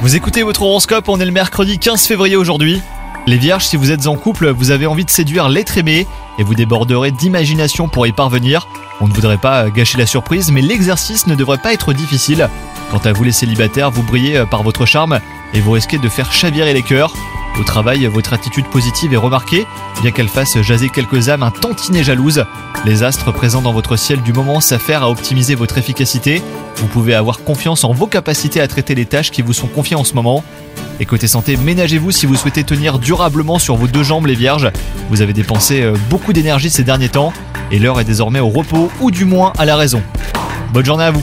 Vous écoutez votre horoscope, on est le mercredi 15 février aujourd'hui. Les vierges, si vous êtes en couple, vous avez envie de séduire l'être aimé et vous déborderez d'imagination pour y parvenir. On ne voudrait pas gâcher la surprise, mais l'exercice ne devrait pas être difficile. Quant à vous les célibataires, vous brillez par votre charme et vous risquez de faire chavirer les cœurs. Au travail, votre attitude positive est remarquée, bien qu'elle fasse jaser quelques âmes un tantinet jalouses. Les astres présents dans votre ciel du moment s'affairent à optimiser votre efficacité. Vous pouvez avoir confiance en vos capacités à traiter les tâches qui vous sont confiées en ce moment. Et côté santé, ménagez-vous si vous souhaitez tenir durablement sur vos deux jambes les vierges. Vous avez dépensé euh, beaucoup d'énergie ces derniers temps et l'heure est désormais au repos ou du moins à la raison. Bonne journée à vous